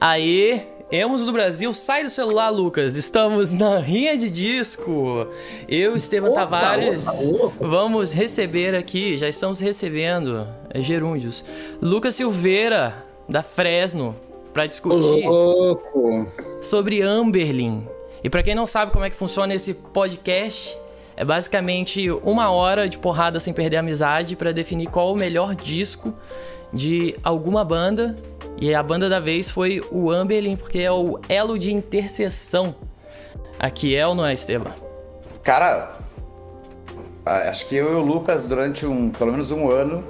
Aí, Emos do Brasil, sai do celular, Lucas. Estamos na rinha de disco. Eu, Estevam Opa, Tavares, opa, opa. vamos receber aqui, já estamos recebendo, é gerúndios, Lucas Silveira, da Fresno, para discutir louco. sobre Amberlin. E pra quem não sabe como é que funciona esse podcast, é basicamente uma hora de porrada sem perder a amizade pra definir qual o melhor disco de alguma banda. E a banda da vez foi o Amberlin, porque é o elo de interseção. Aqui é ou não é, Esteban? Cara, ah, acho que eu e o Lucas, durante um, pelo menos um ano,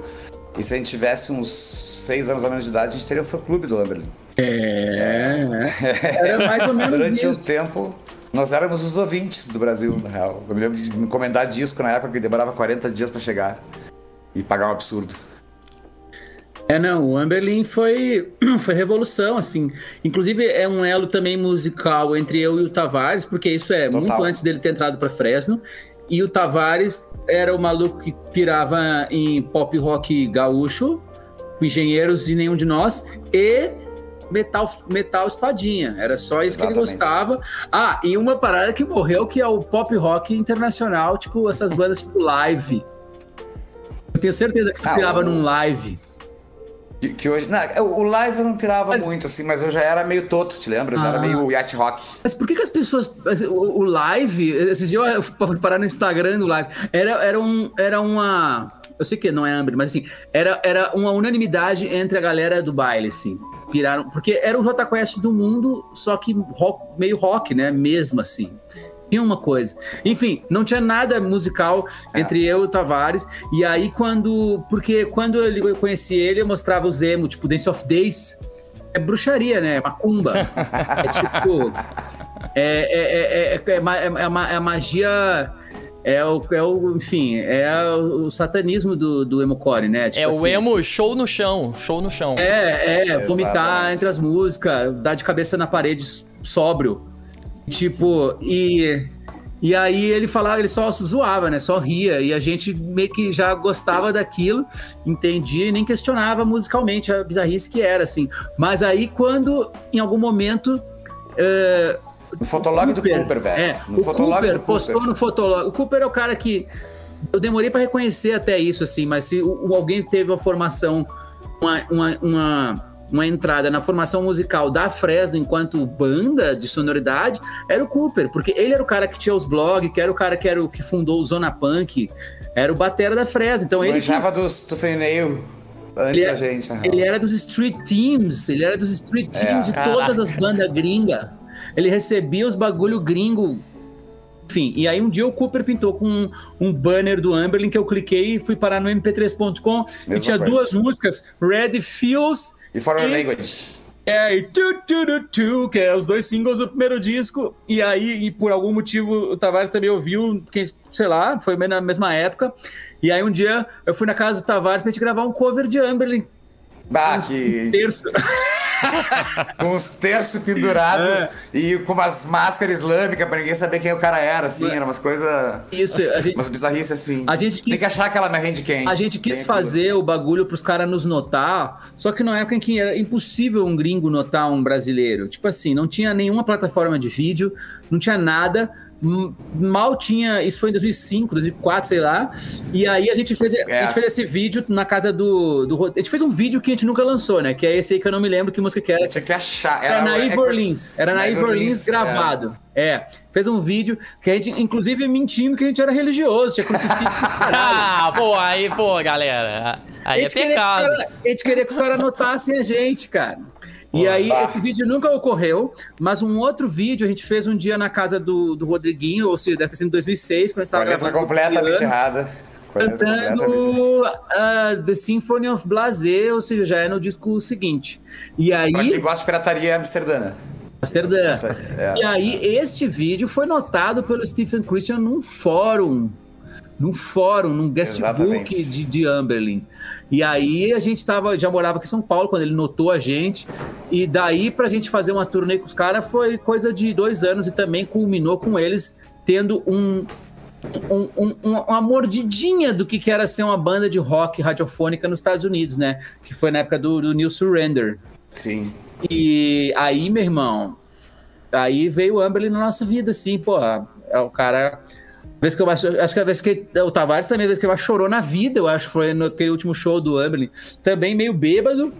e se a gente tivesse uns seis anos a menos de idade, a gente teria o fã-clube do Amberlin. É. Era mais ou menos Durante um isso. tempo, nós éramos os ouvintes do Brasil, na real. Eu me lembro de me encomendar disco na época que demorava 40 dias pra chegar. E pagar um absurdo. É, não, o Amberlin foi, foi revolução, assim. Inclusive, é um elo também musical entre eu e o Tavares, porque isso é Total. muito antes dele ter entrado pra Fresno. E o Tavares era o maluco que pirava em pop rock gaúcho, engenheiros e nenhum de nós, e metal, metal espadinha. Era só isso que ele Exatamente. gostava. Ah, e uma parada que morreu, que é o pop rock internacional, tipo essas bandas tipo live. Eu tenho certeza que tu Ah, pirava o- num live. Que, que hoje. Não, o live eu não pirava Mas- muito, assim, mas eu já era meio toto, te lembra? Eu já era Ah. meio yacht rock. Mas por que, que as pessoas. O, o live. Esses dias eu fui parar no Instagram do live. Era, era, um, era uma. Eu sei que não é Amber, mas assim. Era, era uma unanimidade entre a galera do baile, assim. Piraram. Porque era o J Quest do mundo, só que rock, meio rock, né? Mesmo assim. Tinha uma coisa. Enfim, não tinha nada musical É. entre eu e o Tavares. E aí, quando. Porque quando eu conheci ele, eu mostrava os emo, tipo Dance of Days. É bruxaria, né? Macumba. é tipo. É, é, é, é, é, é, é é magia. É o, é o, enfim, é o, satanismo do, do emocore, né? Tipo é o assim, emo show no chão, show no chão. É, é, vomitar Exatamente. entre as músicas, dar de cabeça na parede sóbrio. Tipo, e. E aí ele falava, ele só zoava, né? Só ria. E a gente meio que já gostava daquilo, entendia e nem questionava musicalmente a bizarrice que era, assim. Mas aí, quando em algum momento. eh, No fotolog do Cooper, velho. É, no o Cooper do postou Cooper. no Fotolog. O Cooper é o cara que. Eu demorei pra reconhecer até isso, assim, mas se o- o- alguém teve uma formação, uma, uma, uma, uma entrada na formação musical da Fresno enquanto banda de sonoridade, era o Cooper, porque ele era o cara que tinha os blogs, que era o cara que, era o que fundou o Zona Punk, era o batera da Fresno. Então ele, Manjava dos Tufenail antes Ele é- da gente, real. ele era dos Street Teams, ele era dos Street É. Teams de todas as bandas gringas. Ele recebia os bagulho gringo. Enfim, e aí um dia o Cooper pintou com um, um banner do Amberlin que eu cliquei e fui parar no mp3.com e tinha coisa. duas músicas, Red Feels E Foreign E- Language. é, e tu, tu, tu, tu, que é os dois singles do primeiro disco. E aí, e por algum motivo, o Tavares também ouviu, que, sei lá, foi na mesma época. E aí um dia eu fui na casa do Tavares pra gente gravar um cover de Amberlin. Bah, Um que. terço. Com uns terços pendurados É. e com umas máscaras islâmicas pra ninguém saber quem o cara era, assim. Era umas coisas. Isso, gente, Umas bizarrices assim. A gente Tem quis- que achar aquela merda de quem. a gente quis é fazer o bagulho pros caras nos notar, só que na época em que era impossível um gringo notar um brasileiro. Tipo assim, não tinha nenhuma plataforma de vídeo, não tinha nada. Mal tinha, isso foi em 2005, 2004, sei lá. E aí a gente fez, a É. gente fez esse vídeo na casa do, do. A gente fez um vídeo que a gente nunca lançou, né? Que é esse aí que eu não me lembro que música que era. Tinha que achar. Era na é- Eve Orleans. Era na Eve Orleans Orleans, gravado. É. Fez um vídeo que a gente, inclusive, mentindo que a gente era religioso, tinha crucifixo com os caras. Ah, pô, aí, pô, galera. A Aí é queria que os pecado. cara- a gente queria que os caras notassem a gente, cara. E aí, bah. esse vídeo nunca ocorreu, mas um outro vídeo a gente fez um dia na casa do, do Rodriguinho, ou seja, deve ter sido em 2006, quando a gente estava gravando. completamente errada. Cantando ah, The Symphony of Blasé, ou seja, já é no disco seguinte. E Pra quem aí, gosta de pirataria amsterdã. Amsterdã. É. E aí, este vídeo foi notado pelo Stephen Christian num fórum. Num fórum, num guestbook de, de Amberlin. E aí a gente tava, já morava aqui em São Paulo quando ele notou a gente. E daí pra gente fazer uma turnê com os caras foi coisa de dois anos e também culminou com eles tendo um, um- um- um- uma mordidinha do que, que era ser uma banda de rock radiofônica nos Estados Unidos, né? Que foi na época do, do New Surrender. Sim. E aí, meu irmão, aí veio o Amberley na nossa vida, assim, porra. É o cara. Vez que eu, acho que a vez que o Tavares também, a vez que ele chorou na vida, eu acho que foi naquele último show do Amberley. Também meio bêbado.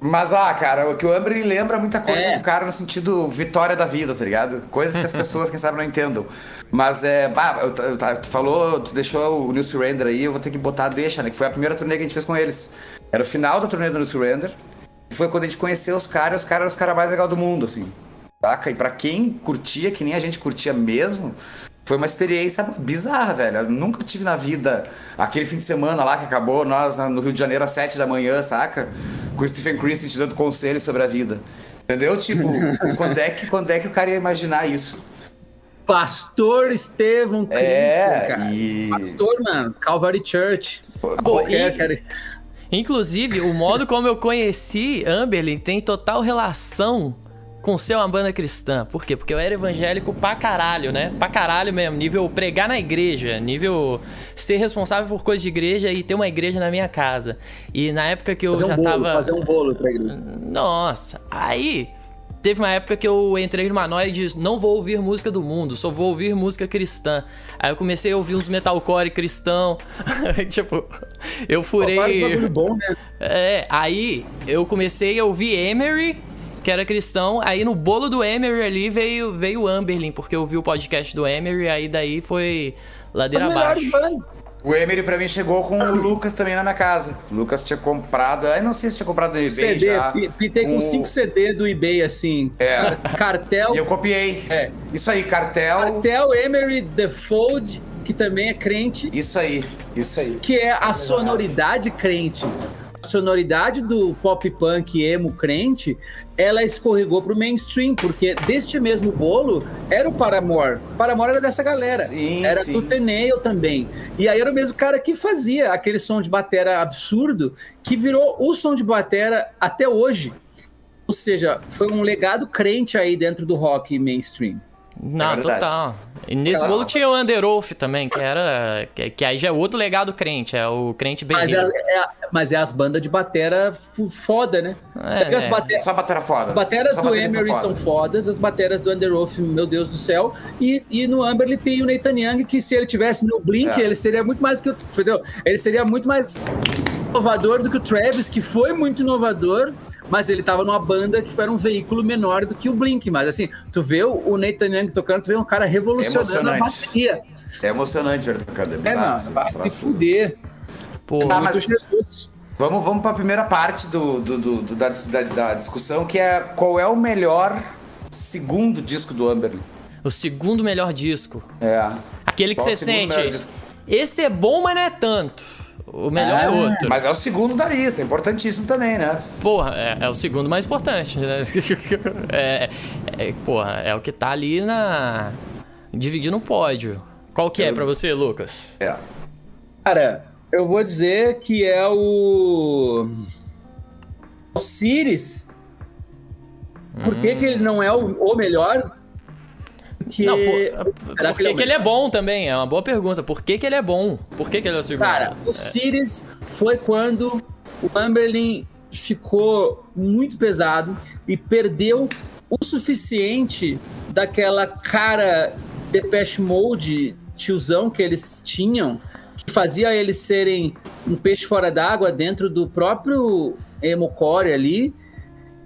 Mas, ah, cara, o que o Amberley lembra muita coisa é. do cara no sentido vitória da vida, tá ligado? Coisas que as pessoas, quem sabe, não entendam. Mas, é, bah, eu, eu, tu falou, tu deixou o New Surrender aí, eu vou ter que botar a deixa, né? Que foi a primeira turnê que a gente fez com eles. Era o final da turnê do New Surrender. Foi quando a gente conheceu os caras, os caras eram os caras mais legais do mundo, assim. Saca? E pra quem curtia, que nem a gente curtia mesmo, foi uma experiência bizarra, velho. Eu nunca tive na vida aquele fim de semana lá que acabou, nós no Rio de Janeiro às sete da manhã, saca? Com o Stephen Christie te dando conselhos sobre a vida. Entendeu? Tipo, quando é, que, quando é que o cara ia imaginar isso? Pastor Estevão Cristo, é, cara. E... Pastor, mano, Calvary Church. Pô, e... cara. Inclusive, o modo como eu conheci Amberlin tem total relação com ser uma banda cristã. Por quê? Porque eu era evangélico pra caralho, né? Pra caralho mesmo. Nível pregar na igreja, nível ser responsável por coisas de igreja e ter uma igreja na minha casa. E na época que eu fazer já um bolo, tava. Fazer um bolo pra igreja. Nossa, aí. Teve uma época que eu entrei numa noia e disse: não vou ouvir música do mundo, só vou ouvir música cristã. Aí eu comecei a ouvir uns metalcore cristão. tipo, eu furei. Pô, bom, né? É, aí eu comecei a ouvir Emery que era cristão. Aí no bolo do Emery ali veio, veio o Amberlin, porque eu vi o podcast do Emery, aí daí foi ladeira As abaixo. Bandas. O Emery pra mim chegou com o Lucas também na minha casa. O Lucas tinha comprado, aí não sei se tinha comprado no eBay CD, já. Pitei com 5 CD do eBay, assim. É. Cartel. E eu copiei. É. Isso aí, cartel. Cartel, Emery, The Fold, que também é crente. Isso aí, isso aí. Que é a sonoridade crente sonoridade do pop punk emo crente, ela escorregou pro mainstream, porque deste mesmo bolo era o Paramore. Paramore era dessa galera. Sim, era sim. Tutenail também. E aí era o mesmo cara que fazia aquele som de batera absurdo, que virou o som de batera até hoje. Ou seja, foi um legado crente aí dentro do rock mainstream. Não, É total. E nesse bolo tinha o Underoath também, que era. Que, que aí já é outro legado crente, é o crente bem. Mas é, é- mas é as bandas de batera foda, né? É, Porque as é. bate- Só batera foda. As bateras Só do Emery foda. são fodas, as bateras do Underoath, meu Deus do céu. E, e no Amberley tem o Nathan Young, que se ele tivesse no Blink, É. ele seria muito mais que o. Entendeu? Ele seria muito mais inovador do que o Travis, que foi muito inovador, mas ele tava numa banda que era um veículo menor do que o Blink. Mas assim, tu vê o Nathan Young tocando, tu vê um cara revolucionando a Emocionante. bateria. É emocionante ver tocando. É, bizarro, não, assim, vai se próximo. fuder. Pô, Tá, mas- Jesus. Vamos, vamos para a primeira parte do, do- do- do- da, da- da discussão, que é qual é o melhor segundo disco do Amberley. o segundo melhor disco. É. Aquele que Qual você sente. Esse é bom, mas não é tanto. O melhor é Ah, outro. Mas é o segundo da lista, é importantíssimo também, né? Porra, é, é o segundo mais importante, né? é, é- porra, é o que tá ali na. dividindo o pódio. Qual que é pra você, Lucas? É. Cara, eu vou dizer que é o. O Sirius. Por que, que ele não é o, o melhor? Que... Não, por, Será por que que, ele é que ele é bom também? É uma boa pergunta. Por que, que ele é bom? Por que, que ele é o segundo? Cara, o Sirius foi quando o Amberlin ficou muito pesado e perdeu o suficiente daquela cara Depeche Mode tiozão que eles tinham, que fazia eles serem um peixe fora d'água dentro do próprio emocore ali.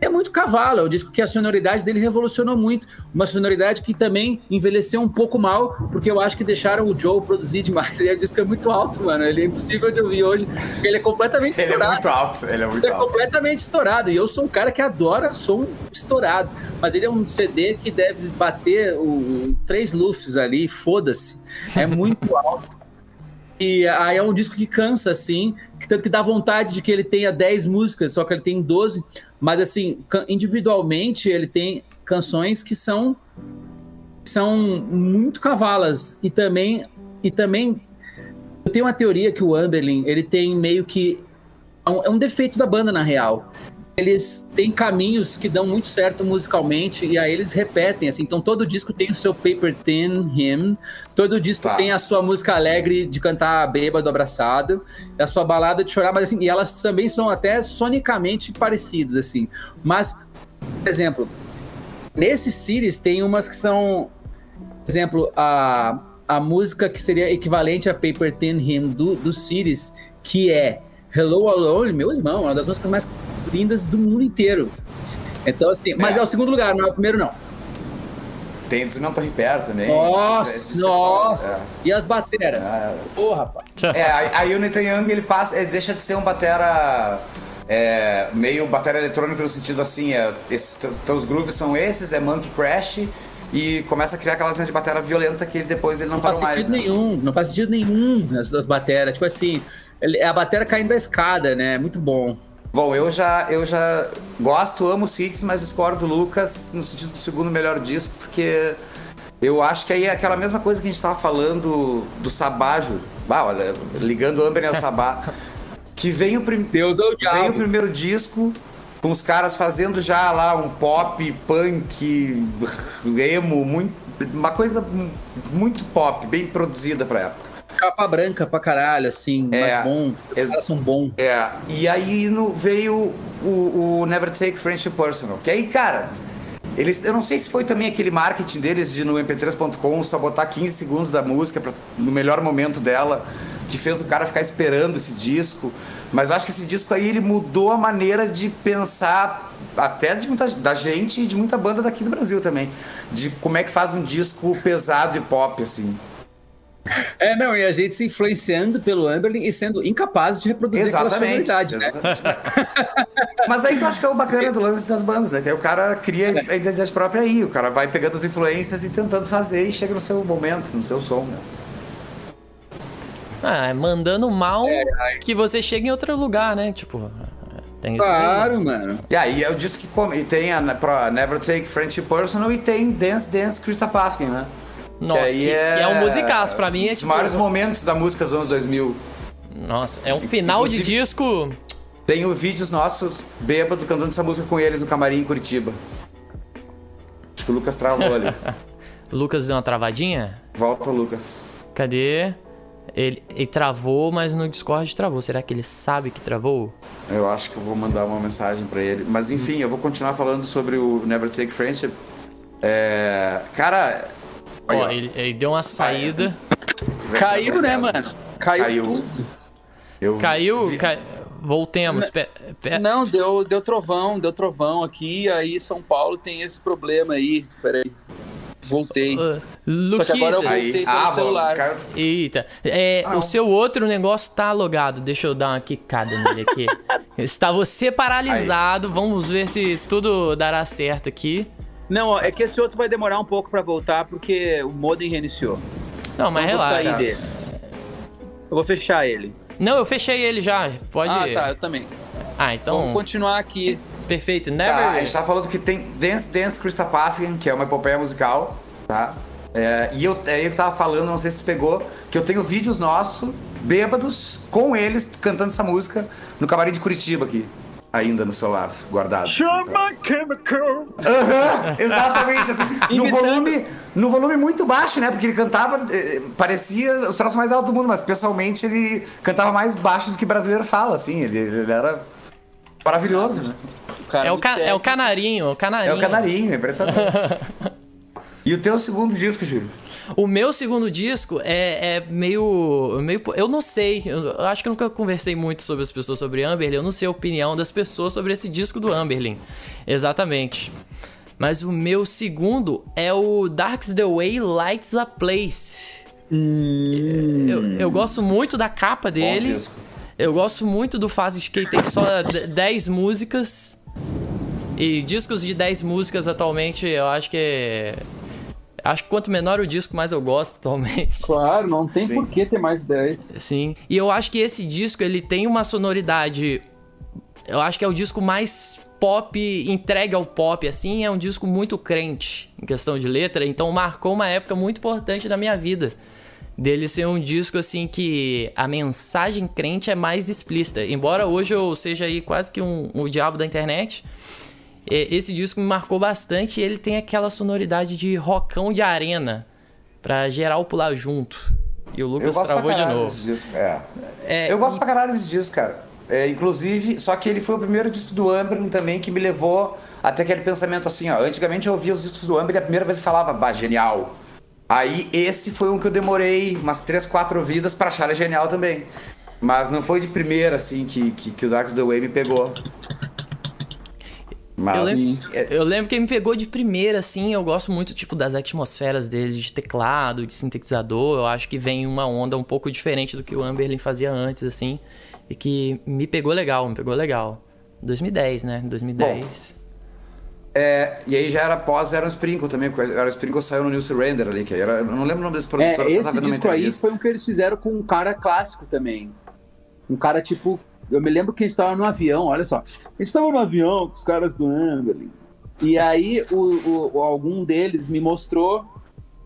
É muito cavalo, é um disco que a sonoridade dele revolucionou muito. Uma sonoridade que também envelheceu um pouco mal, porque eu acho que deixaram o Joe produzir demais. E o disco é muito alto, mano. Ele é impossível de ouvir hoje, porque ele é completamente Ele é estourado. muito alto, ele é muito Ele é alto. completamente estourado. E eu sou um cara que adora som estourado. Mas ele é um CD que deve bater o, três lufs ali, foda-se. É muito alto. E aí é um disco que cansa, assim, que tanto que dá vontade de que ele tenha 10 músicas, só que ele tem 12. Mas, assim, individualmente, ele tem canções que são são muito cavalas. E também, e também eu tenho uma teoria que o Amberlin, ele tem meio que... É um, é um defeito da banda, na real. Eles têm caminhos que dão muito certo musicalmente e aí eles repetem, assim. Então todo disco tem o seu Paper Thin Hymn, todo disco tá. tem a sua música alegre de cantar bêbado, abraçado, a sua balada de chorar, mas assim, e elas também são até sonicamente parecidas, assim. Mas, por exemplo, nesses series tem umas que são, por exemplo, a, a música que seria equivalente a Paper Thin Hymn do, do Series, que é Hello Alone, meu irmão, uma das músicas mais lindas do mundo inteiro. Então, assim, mas é, é o segundo lugar, não é o primeiro, não. Tem do Torre Perto também. Nossa, nossa. É. E as bateras? É. Porra, rapaz. É, a, a Unity Young, ele passa, ele deixa de ser um batera é, meio batera eletrônica no sentido assim, é, esses, teus grooves são esses, é Monkey Crash, e começa a criar aquelas linhas de bateria violenta que depois ele não, não parou mais. Não faz sentido né? nenhum, não faz sentido nenhum nas, bateras. Tipo assim, ele, a bateria caindo da escada, né? Muito bom. Bom, eu já, eu já gosto, amo Cities, mas discordo do Lucas no sentido do segundo melhor disco, porque eu acho que aí é aquela mesma coisa que a gente estava falando do Sabajo. Ah, olha, ligando o Amber ao Sabá. Que vem o, prim... Deus é o, vem o primeiro disco com os caras fazendo já lá um pop, punk, emo, muito, uma coisa muito pop, bem produzida pra época capa branca pra caralho, assim, é, mais bom. Os caras são bons. É. E aí no, veio o, o Never Take Friendship Personal. Que aí, cara, eles, eu não sei se foi também aquele marketing deles de no mp3.com só botar 15 segundos da música pra, no melhor momento dela, que fez o cara ficar esperando esse disco. Mas eu acho que esse disco aí ele mudou a maneira de pensar até de muita, da gente e de muita banda daqui do Brasil também, de como é que faz um disco pesado e pop assim. É, não, e a gente se influenciando pelo Amberlin e sendo incapaz de reproduzir exatamente, aquela sonoridade, né? Mas aí que eu acho que é o bacana do lance das bandas, né? Que aí o cara cria a identidade própria aí, o cara vai pegando as influências e tentando fazer e chega no seu momento, no seu som, né? Ah, é mandando mal é, que você chega em outro lugar, né? Tipo, tem claro, aí, mano. E aí é o disco que come, e tem a, a Never Take Friendship Personal e tem Dance Dance Krista Pafkin, né? Nossa, que, é... é um musicaço. Pra mim é tipo... Os maiores momentos da música dos anos 2000. Nossa, é um final Inclusive, de disco... Tenho vídeos nossos bêbado cantando essa música com eles no camarim em Curitiba. Acho que o Lucas travou ali. Lucas deu uma travadinha? Volta, Lucas. Cadê? Ele, ele, travou, mas no Discord travou. Será que ele sabe que travou? Eu acho que eu vou mandar uma mensagem para ele. Mas enfim, eu vou continuar falando sobre o Never Take Friendship. É, cara, Ó, ele, ele, deu uma saída. Caiu, né, mano? Caiu. Caiu. Eu Caiu? Vi... Voltemos. Não, deu, deu trovão, deu trovão aqui, aí São Paulo tem esse problema aí. Peraí. Voltei. Uh, Só que agora eu voltei ah, celular. Eita. É, ah, o seu outro negócio tá logado. Deixa eu dar uma quicada nele aqui. Está você paralisado. Aí. Vamos ver se tudo dará certo aqui. Não, é que esse outro vai demorar um pouco para voltar porque o modem reiniciou. Não, mas então, relaxa. Sair dele. Eu vou fechar ele. Não, eu fechei ele já. Pode. Ah, tá, eu também. Ah, então. Vamos continuar aqui. Perfeito. Never. Tá, a gente tá falando que tem Dance Dance Krista Paffian, que é uma epopeia musical, tá? É, e eu, é, eu que tava falando, não sei se pegou, que eu tenho vídeos nossos, bêbados, com eles cantando essa música no camarim de Curitiba aqui ainda no celular, guardado. Chama assim, Chemical! Uhum, exatamente, assim, no volume, no volume muito baixo, né? Porque ele cantava, eh, parecia os troços mais altos do mundo, mas pessoalmente ele cantava mais baixo do que brasileiro fala, assim, ele, ele era maravilhoso, né? É o, ca é o canarinho, o canarinho. É o canarinho, é impressionante. e o teu segundo disco, Júlio? O meu segundo disco é, é meio, meio. Eu não sei. Eu acho que eu nunca conversei muito sobre as pessoas sobre Amberlin. Eu não sei a opinião das pessoas sobre esse disco do Amberlin. Exatamente. Mas o meu segundo é o Dark's the Way Lights a Place. Hum. Eu, eu gosto muito da capa dele. Eu gosto muito do fato de que ele tem só 10 músicas. E discos de 10 músicas atualmente eu acho que é Acho que quanto menor o disco, mais eu gosto atualmente. Claro, não tem Sim. por que ter mais 10. Sim. E eu acho que esse disco, ele tem uma sonoridade... Eu acho que é o disco mais pop, entregue ao pop, assim. É um disco muito crente em questão de letra. Então marcou uma época muito importante da minha vida. dele ser um disco assim que a mensagem crente é mais explícita. Embora hoje eu seja aí quase que um, um diabo da internet, esse disco me marcou bastante ele tem aquela sonoridade de rockão de arena pra geral pular junto. E o Lucas travou de novo. Disco, é. É, eu gosto e... pra caralho desse disco, cara. É, inclusive, só que ele foi o primeiro disco do Amberlin também que me levou até aquele pensamento assim, ó. Antigamente eu ouvia os discos do Amberlin e a primeira vez falava, bah, genial. Aí esse foi um que eu demorei umas 3, 4 vidas para achar ele genial também. Mas não foi de primeira, assim, que, que, que o Dark the Way me pegou. Mas... Eu lembro, eu lembro que ele me pegou de primeira, assim. Eu gosto muito, tipo, das atmosferas dele, de teclado, de sintetizador. Eu acho que vem uma onda um pouco diferente do que o Amberlin fazia antes, assim. E que me pegou legal, me pegou legal. 2010, né? 2010. Bom, é, e aí já era pós Aaron Sprinkle também, porque Aaron Sprinkle saiu no New Surrender ali, que era, eu não lembro o nome desse produtor. É, esse disco aí foi o que eles fizeram com um cara clássico também. Um cara tipo eu me lembro que a gente estava no avião, olha só. A gente estava no avião com os caras do Amberlin. E aí o, o, algum deles me mostrou.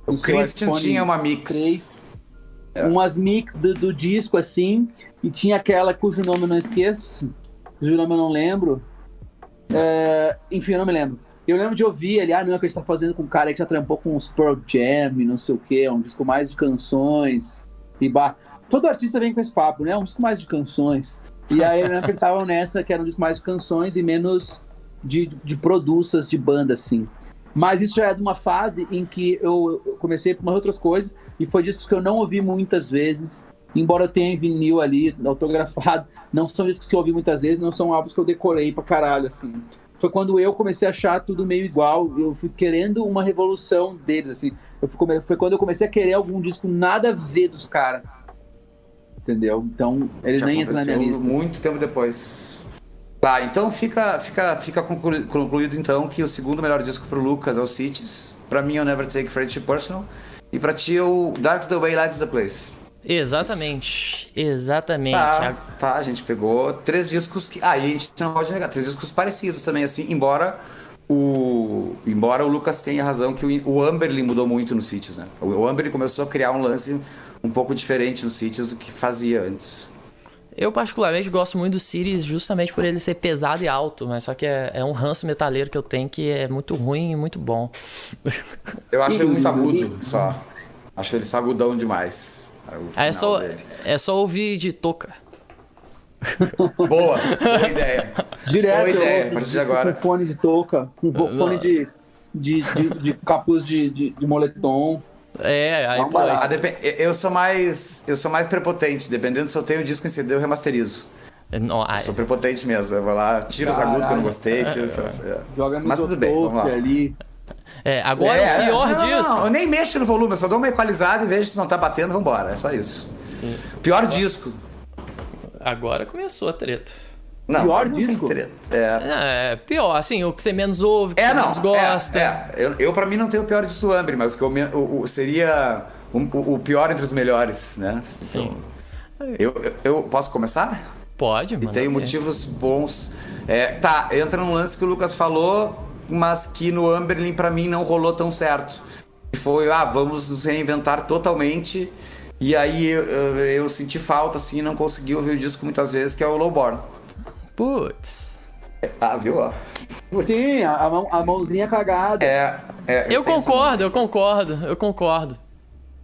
O Christian tinha uma mix. 3, é. Umas mix do, do, disco assim. E tinha aquela cujo nome eu não esqueço. Cujo nome eu não lembro. É, enfim, eu não me lembro. Eu lembro de ouvir ele, ah, não, é que a gente tá fazendo com um cara que já trampou com os Pearl Jam, não sei o que, um disco mais de canções. E bah, todo artista vem com esse papo, né? Um disco mais de canções. E aí que estavam nessa, que eram mais canções e menos de, de produças de banda, assim. Mas isso já é de uma fase em que eu comecei por umas outras coisas, e foi discos que eu não ouvi muitas vezes, embora eu tenha vinil ali, autografado, não são discos que eu ouvi muitas vezes, não são álbuns que eu decorei pra caralho, assim. Foi quando eu comecei a achar tudo meio igual, eu fui querendo uma revolução deles, assim. Eu fui, foi quando eu comecei a querer algum disco nada a ver dos caras entendeu? Então, eles nem entram na minha lista. muito tempo depois. Tá, então fica, fica, fica concluído então que o segundo melhor disco pro Lucas é o Cities. Pra mim é o Never Take Friendship Personal. E pra ti é o Dark's the Way, Light's the Place. Exatamente. Isso. Exatamente. Tá, tá, a gente pegou três discos que. Ah, e a gente não pode negar, três discos parecidos também, assim, embora o. Embora o Lucas tenha razão que o, o Amberlin mudou muito no Cities, né? O, o Amberlin começou a criar um lance um pouco diferente nos sítios do que fazia antes. Eu particularmente gosto muito do Sirius justamente por ele ser pesado e alto, mas só que é, é um ranço metaleiro que eu tenho que é muito ruim e muito bom. Eu acho ele muito agudo só. Acho ele só agudão demais. É só, é só ouvir de toca. boa, boa ideia. Direto, boa ideia, a partir de agora. Com fone de touca, com fone de, de, de, de capuz de, de, de moletom. É, aí pô, Eu sou mais. Eu sou mais prepotente. Dependendo se eu tenho o disco em CD, eu remasterizo. Não, ai. Sou prepotente mesmo. Eu vou lá, tiro os agudos que eu não gostei. Tiro, é, é. Joga no Mas tudo bem, vamos lá. Ali. É, agora é, o pior não, disso. Não, eu nem mexo no volume, eu só dou uma equalizada e vejo se não tá batendo, vambora. É só isso. Sim. Pior disco. Agora começou a treta. Não, pior disco? É. é. pior, assim, o que você menos ouve, que é, você não, menos gosta. É, é. Eu, eu, pra mim, não tenho o pior disco Ambre, mas o que eu, o, o, seria o, o, pior entre os melhores, né? Sim. Então, eu, eu, eu, posso começar? Pode, mano. E tenho motivos bons. É, tá, entra num lance que o Lucas falou, mas que no Amberlin, pra mim, não rolou tão certo. E foi, ah, vamos nos reinventar totalmente. E aí eu, eu, eu senti falta, assim, não consegui ouvir o disco muitas vezes, que é o Lowborn. Putz. Ah, viu? Ó. Sim, a, mão, a mãozinha cagada. É. é eu, eu concordo, eu concordo, eu concordo.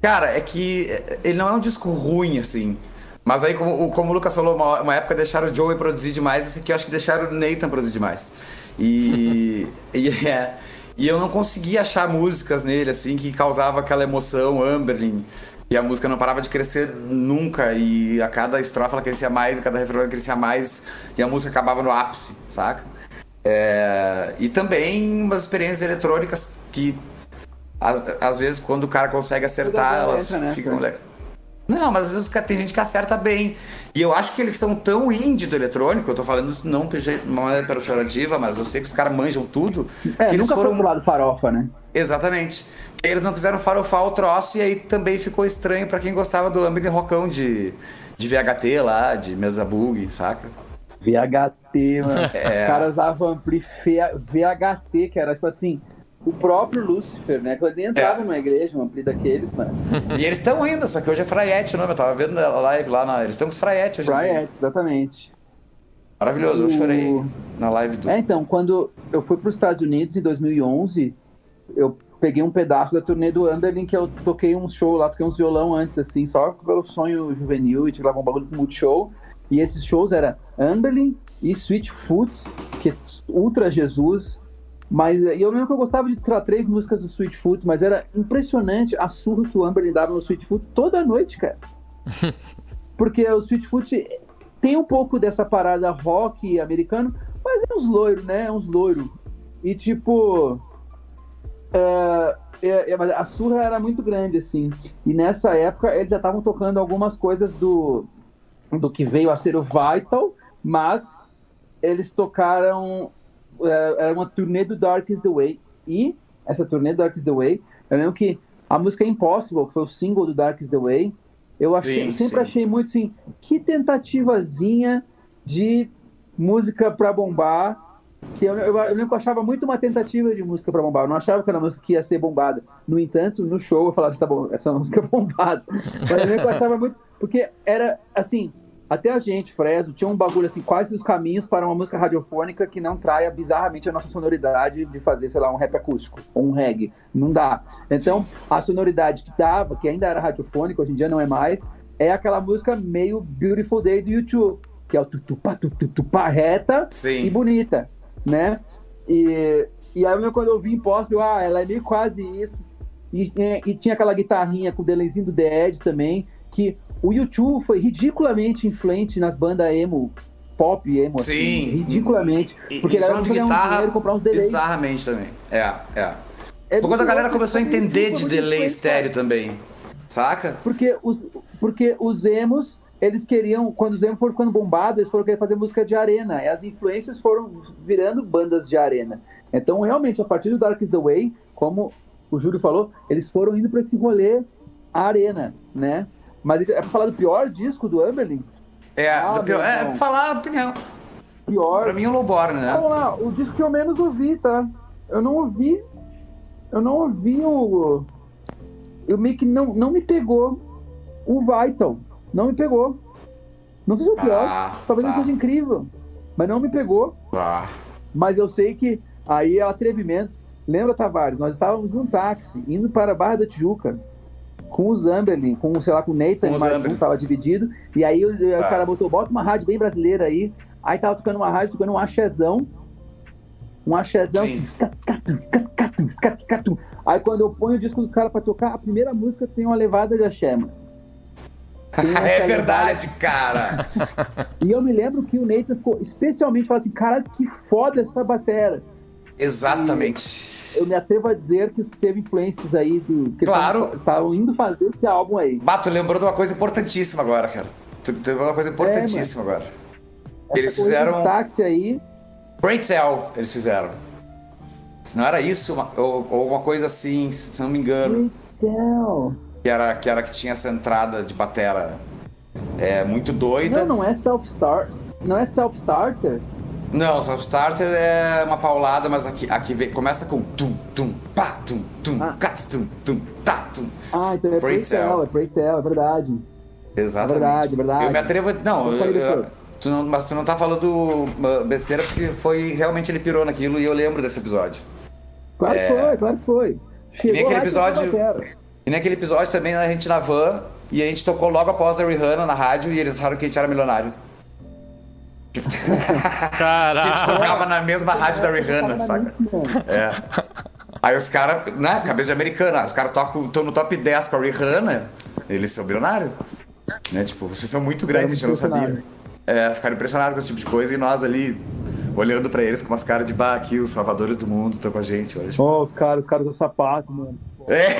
Cara, é que ele não é um disco ruim, assim. Mas aí, como, como o Lucas falou, uma, uma época deixaram o Joey produzir demais, esse aqui eu acho que deixaram o Nathan produzir demais. E, e, é, e eu não conseguia achar músicas nele, assim, que causava aquela emoção, Amberlin. E a música não parava de crescer nunca. E a cada estrofe ela crescia mais, e cada refrão ela crescia mais. E a música acabava no ápice, saca? É... E também umas experiências eletrônicas que, às, às vezes, quando o cara consegue acertar, elas né, ficam legais. Não, mas às vezes tem gente que acerta bem. E eu acho que eles são tão indie do eletrônico, eu tô falando isso não de uma maneira pejorativa, mas eu sei que os caras manjam tudo. É, que nunca foram... foi pro lado farofa, né? Exatamente. Eles não quiseram farofar o troço e aí também ficou estranho para quem gostava do Amber Rockão de, de VHT lá, de mesa bug, saca? VHT, mano. É. Os caras usavam ampli VHT, que era tipo assim, o próprio Lúcifer, né? Quando ele entrava é. numa igreja, um ampli daqueles, mano. E eles estão ainda, só que hoje é Fraiete o nome. Eu tava vendo a live lá, na... eles estão com os Fraiete hoje. Fraiete, exatamente. Maravilhoso, eu chorei na live do. É, então, quando eu fui para os Estados Unidos em 2011, eu peguei um pedaço da turnê do Underling que eu toquei um show lá, toquei uns violão antes, assim, só pelo sonho juvenil e te gravar um bagulho com multishow. E esses shows era Underling e Sweetfoot, que é Ultra Jesus. Mas eu lembro que eu gostava de tirar três músicas do Sweetfoot, mas era impressionante a surra que o Underling dava no Sweetfoot toda noite, cara. Porque o Sweetfoot tem um pouco dessa parada rock americano, mas é uns loiros, né? É uns loiros. E tipo. Uh, é, é, a surra era muito grande, assim. E nessa época eles já estavam tocando algumas coisas do, do que veio a ser o Vital, mas eles tocaram. Uh, era uma turnê do Dark is the Way. E essa turnê do Dark is the Way, eu lembro que a música Impossible, que foi o single do Dark is the Way, eu achei, sim, sempre sim. achei muito assim, que tentativazinha de música para bombar. Que eu, eu, eu, lembro que eu achava muito uma tentativa de música para bombar. Eu não achava que era uma música que ia ser bombada. No entanto, no show eu falava assim, tá bom, essa música é bombada. Mas eu lembro que eu achava muito. Porque era assim, até a gente, Fresno, tinha um bagulho assim, quais os caminhos para uma música radiofônica que não traia bizarramente a nossa sonoridade de fazer, sei lá, um rap acústico ou um reggae. Não dá. Então, a sonoridade que dava, que ainda era radiofônica, hoje em dia não é mais, é aquela música meio Beautiful Day do YouTube, que é o tutupá, tutupá, reta Sim. e bonita, né? E, e aí quando eu vi Impossible, ah, ela é meio quase isso. E, e, e tinha aquela guitarrinha com o delayzinho do The Edge também, que o YouTube foi ridiculamente influente nas bandas emo, pop emo, assim, Sim. assim, ridiculamente. E, porque e era de guitarra, um dinheiro, comprar uns delays. Bizarramente também. É, é. é por quando a galera começou a entender de delay estéreo também. Saca? Porque os, porque os emos, eles queriam, quando os emos foram ficando bombados, eles foram querer fazer música de arena. E as influências foram virando bandas de arena. Então, realmente, a partir do Dark is the Way, como o Júlio falou, eles foram indo para esse rolê arena, né? Mas é pra falar do pior disco do Amberlin? É, ah, do pior, é pra falar a opinião. Pior. Pra mim, o Lowborn, né? Vamos lá, o disco que eu menos ouvi, tá? Eu não ouvi. Eu não ouvi o. Eu meio que não, não me pegou o Vital. Não me pegou. Não sei se é o pior. Ah, talvez tá. não seja incrível. Mas não me pegou. Ah. Mas eu sei que aí é atrevimento. Lembra, Tavares? Nós estávamos num táxi indo para a Barra da Tijuca com o Zamberlin, com, sei lá, com o Nathan, com mais um, tava dividido. E aí o, o ah. cara botou, bota uma rádio bem brasileira aí. Aí tava tocando uma rádio, tocando um axezão. Um axezão. Aí quando eu ponho o disco dos caras pra tocar, a primeira música tem uma levada de axé, mano. É verdade, cara. e eu me lembro que o Nathan ficou especialmente falando assim, cara, que foda essa batera. Exatamente. E eu me atrevo a dizer que teve influências aí do. Que claro. Estavam indo fazer esse álbum aí. Bato, lembrou de uma coisa importantíssima agora, cara. Teve uma coisa importantíssima é, agora. Essa eles fizeram. táxi aí. Great Tell, eles fizeram. Se não era isso, ou, ou uma coisa assim, se não me engano. Great Tell. Que era, que era que tinha essa entrada de batera é, muito doida. Não, não é self-start. Não é self-starter? Não, Self Starter é uma paulada, mas aqui, aqui vem, começa com tum, tum, pá, tum, tum, ah. cat, tum, tum, tá, tum. Ah, então é Playtel, é é verdade. Exatamente. É verdade, verdade. Eu me atrevo. Não, eu, eu, tu não, mas tu não tá falando besteira porque foi realmente ele pirou naquilo e eu lembro desse episódio. Claro é... que foi, claro que foi. Chegou e aquele episódio. E naquele episódio também a gente na van e a gente tocou logo após a Rihanna na rádio e eles acharam que a gente era milionário. Caraca. A gente tocava na mesma rádio da Rihanna, saca? É. Aí os caras, né, cabeça de americana, os caras estão no top 10 com a Rihanna, eles são bilionários. Né? Tipo, vocês são muito grandes, a gente não sabia. É, ficaram impressionados com esse tipo de coisa e nós ali olhando pra eles com umas caras de bah, aqui, os salvadores do mundo estão com a gente hoje. Oh, os caras, os caras do sapato, mano. É.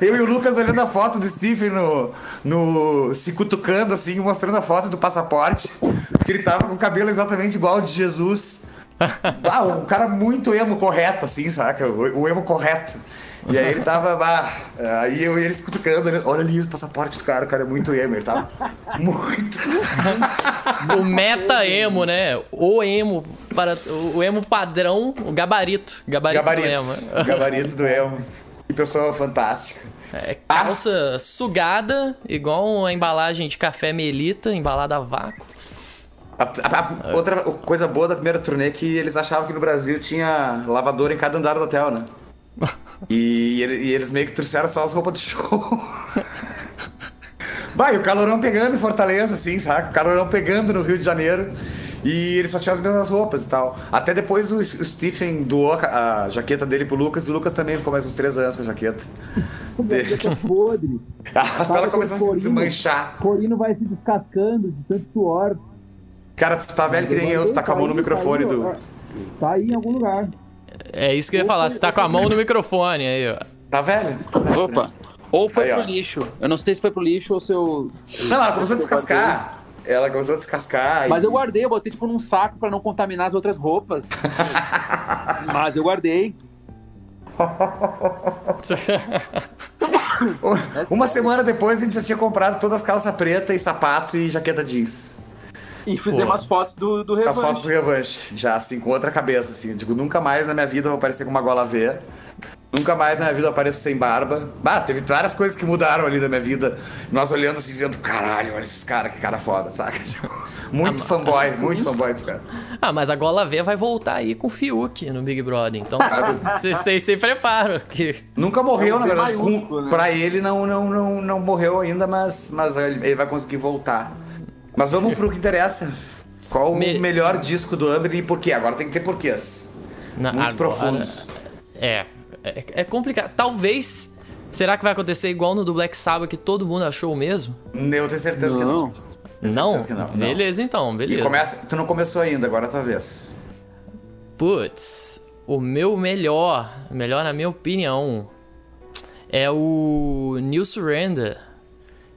Eu e o Lucas olhando a foto do Stephen no, no, se cutucando, assim, mostrando a foto do passaporte. Que ele tava com o cabelo exatamente igual ao de Jesus. Ah, um cara muito emo correto, assim, saca? O, o emo correto. E aí ele tava. Ah, aí eu e eles cutucando, né? olha ali o passaporte do cara, o cara é muito emo, ele tava muito. o meta emo, né? O emo, para, o emo padrão, o gabarito. Gabarito, gabarito do emo. Gabarito do emo. Que pessoa fantástica. É, calça ah. sugada, igual a embalagem de café Melita, embalada a vácuo. A, a, a, outra coisa boa da primeira turnê é que eles achavam que no Brasil tinha lavador em cada andar do hotel, né? E, e, eles meio que trouxeram só as roupas do show. Vai, o calorão pegando em Fortaleza, assim, sabe? O calorão pegando no Rio de Janeiro. E ele só tinha as mesmas roupas e tal. Até depois o, Stephen doou a, jaqueta dele pro Lucas e o Lucas também ficou mais uns três anos com a jaqueta. Jaqueta podre. Até ela começou a se desmanchar. O corino vai se descascando de tanto suor. Cara, tu tá velho que nem eu, tu tá com a mão no microfone tá aí, do. Tá aí em algum lugar. É isso que eu ia falar, você tá com a mão no microfone aí, ó. Tá velho? Tá velho Opa. Né? Ou foi aí, pro ó. lixo. Eu não sei se foi pro lixo ou se eu. Não, ela começou a descascar. Ela começou a descascar. Mas e... eu guardei, eu botei tipo num saco pra não contaminar as outras roupas. Mas eu guardei. Uma semana depois a gente já tinha comprado todas as calças preta e sapato e jaqueta jeans. E fizemos as fotos do, do Revanche. As fotos do Revanche, já assim, com outra cabeça, assim. Digo, nunca mais na minha vida eu vou aparecer com uma gola V. Nunca mais na minha vida eu apareço sem barba. Bah, teve várias coisas que mudaram ali na minha vida. Nós olhando assim, dizendo, caralho, olha esses caras, que cara foda, saca? Tipo, muito ah, fanboy, muito fanboy desse cara. Ah, mas a gola V vai voltar aí com o Fiuk no Big Brother. Então, vocês se preparam. Que... Nunca morreu, é na verdade. Com, né? Pra ele não, não, não, não morreu ainda, mas, mas ele vai conseguir voltar. Mas vamos pro que interessa. Qual Me... o melhor disco do Amber e por quê? Agora tem que ter porquês. Na, Muito agora, profundos. É, é, é, complicado. Talvez. Será que vai acontecer igual no do Black Sabbath que todo mundo achou o mesmo? Eu tenho certeza não. que não. Não? Que não? Beleza, então, beleza. E começa, tu não começou ainda, agora é tua vez. Putz, o meu melhor, melhor na minha opinião, é o New Surrender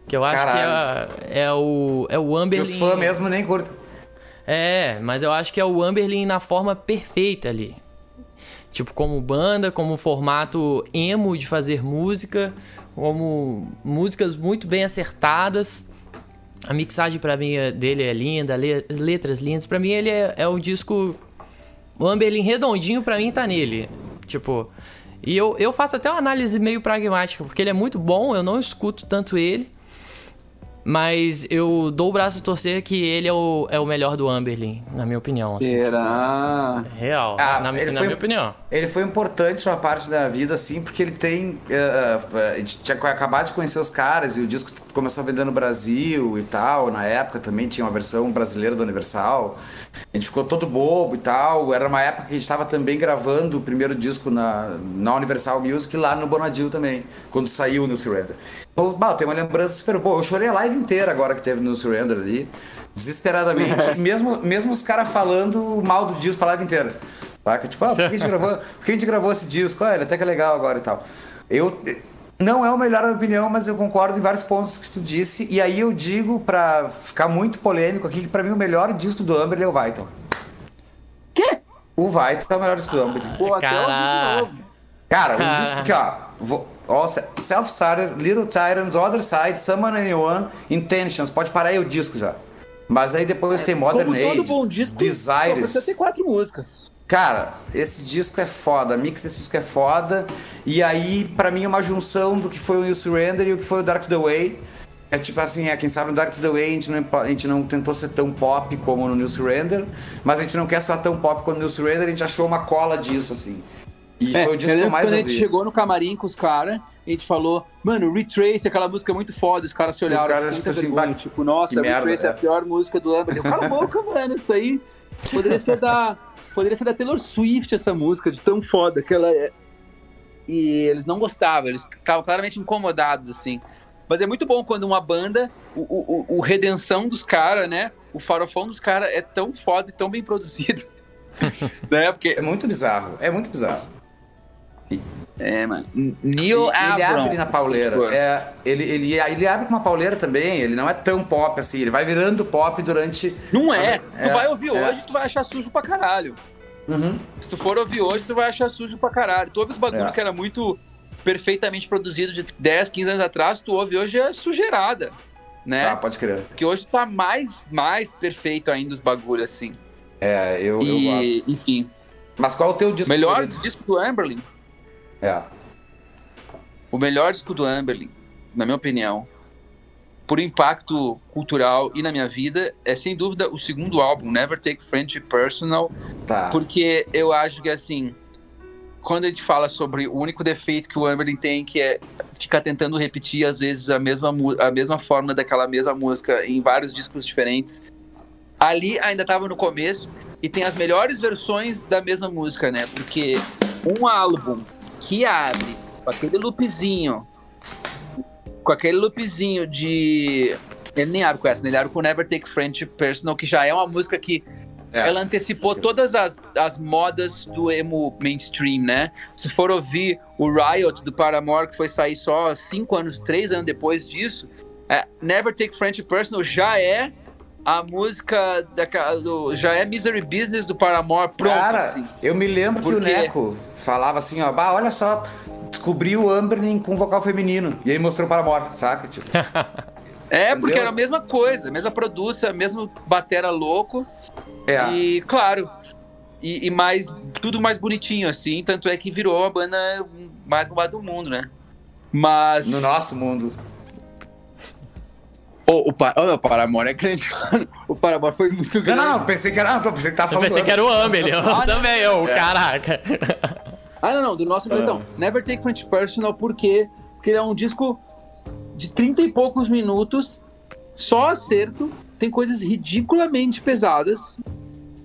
que eu acho Caralho. que é, é, o, é o Amberlin. Que os fãs mesmo nem curtem. É, mas eu acho que é o Amberlin na forma perfeita ali. Tipo, como banda, como formato emo de fazer música, como músicas muito bem acertadas. A mixagem para mim é, dele é linda, letras lindas. para mim ele é, é o disco. O Amberlin redondinho para mim tá nele. Tipo. E eu, eu faço até uma análise meio pragmática, porque ele é muito bom, eu não escuto tanto ele. Mas eu dou o braço a torcer que ele é o, é o melhor do Amberlin, na minha opinião. Assim, Será? Tipo, real, ah, na, na foi, minha opinião. Ele foi importante uma parte da vida, assim, porque ele tem. Uh, a gente tinha acabado de conhecer os caras e o disco começou a vender no Brasil e tal. Na época também tinha uma versão brasileira do Universal. A gente ficou todo bobo e tal. Era uma época que a gente estava também gravando o primeiro disco na, na Universal Music lá no Bonadil também, quando saiu o New Surrender. Então, tem uma lembrança super boa. Eu chorei a live inteira agora que teve no Surrender ali, desesperadamente. mesmo, mesmo os caras falando mal do disco a live inteira. Saca? Tipo, ah, por que a gente gravou, por que a gente gravou esse disco? Ah, ele até que é legal agora e tal. Eu. Não é o melhor opinião, mas eu concordo em vários pontos que tu disse. E aí eu digo, pra ficar muito polêmico aqui, que pra mim o melhor disco do Amber é o Vital. Quê? O Vital é o melhor disco do Amber. Pô, Cara... Cara, um disco que, ó. Vou, Self-Starter, Little Tyrants, Other Side, Someone Anyone, Intentions. Pode parar aí o disco já. Mas aí depois é, tem Modern como Age, todo bom disco, Desires. Você tem quatro músicas. Cara, esse disco é foda, mix desse disco é foda. E aí, para mim, é uma junção do que foi o New Surrender e o que foi o Dark the Way. É tipo assim, é, quem sabe no Dark the Way a gente, não, a gente não tentou ser tão pop como no New Surrender, mas a gente não quer soar tão pop como no New Surrender, a gente achou uma cola disso, assim. E é, foi o disco que eu mais Quando ouvi. a gente chegou no camarim com os caras, a gente falou, mano, Retrace, aquela música é muito foda, os caras se olharam, os caras, tipo, assim, tipo, nossa, Retrace merda, é. é a pior música do. Eu, cala a boca, mano, isso aí poderia ser da... Poderia ser da Taylor Swift essa música, de tão foda que ela é. E eles não gostavam, eles estavam claramente incomodados, assim. Mas é muito bom quando uma banda, o, o, o redenção dos caras, né? O farofão dos caras é tão foda e tão bem produzido. né? Porque... É muito bizarro, é muito bizarro. É, mano. Neil Abram. Ele abre na pauleira. É, ele, ele, ele abre com uma pauleira também. Ele não é tão pop assim. Ele vai virando pop durante. Não é. é tu vai ouvir é. hoje, tu vai achar sujo pra caralho. Uhum. Se tu for ouvir hoje, tu vai achar sujo pra caralho. Tu ouve os bagulho é. que era muito perfeitamente produzido de 10, 15 anos atrás, tu ouve hoje é sujeirada, né? Ah, pode crer. Que hoje tá mais, mais perfeito ainda os bagulhos, assim. É, eu, eu E, gosto. enfim. Mas qual é o teu disco Melhor disco do Amberlin. É. O melhor disco do Amberlin, na minha opinião, por impacto cultural e na minha vida, é sem dúvida o segundo álbum, Never Take Friendship Personal, Tá. porque eu acho que assim, quando a gente fala sobre o único defeito que o Amberlin tem, que é ficar tentando repetir às vezes a mesma, a mesma fórmula daquela mesma música em vários discos diferentes, ali ainda estava no começo e tem as melhores versões da mesma música, né? Porque um álbum que abre com aquele loopzinho, com aquele loopzinho de. Ele nem abre com essa? Ele abre com Never Take Friendship Personal, que já é uma música que É. ela antecipou todas as, as modas do emo mainstream, né? Se for ouvir o Riot do Paramore, que foi sair só cinco anos, três anos depois disso, é, Never Take Friendship Personal já é a música daquela, do, já é Misery Business do Paramore pronto, Cara, assim. eu me lembro que Por o? Neco falava assim, ó, bah, olha só, descobri o Amberlin com vocal feminino. E aí mostrou para a morte, saca? Tipo, É, porque Entendeu? era a mesma coisa, a mesma produça, mesmo batera louco. é. E, claro, e, e mais, tudo mais bonitinho, assim. Tanto é que virou a banda mais bombada do mundo, né? Mas. No nosso mundo. O, o, Pa- oh, o Paramore é grande. o Paramore foi muito grande. não, não, pensei que era. Não, pensei que tava Eu falando. pensei do que era o Amber, eu Ah, também, eu, É. caraca. Ah, não, não, do nosso. Ah. Então, Never Take French Personal, porque, porque ele é um disco de 30 e poucos minutos, só acerto, tem coisas ridiculamente pesadas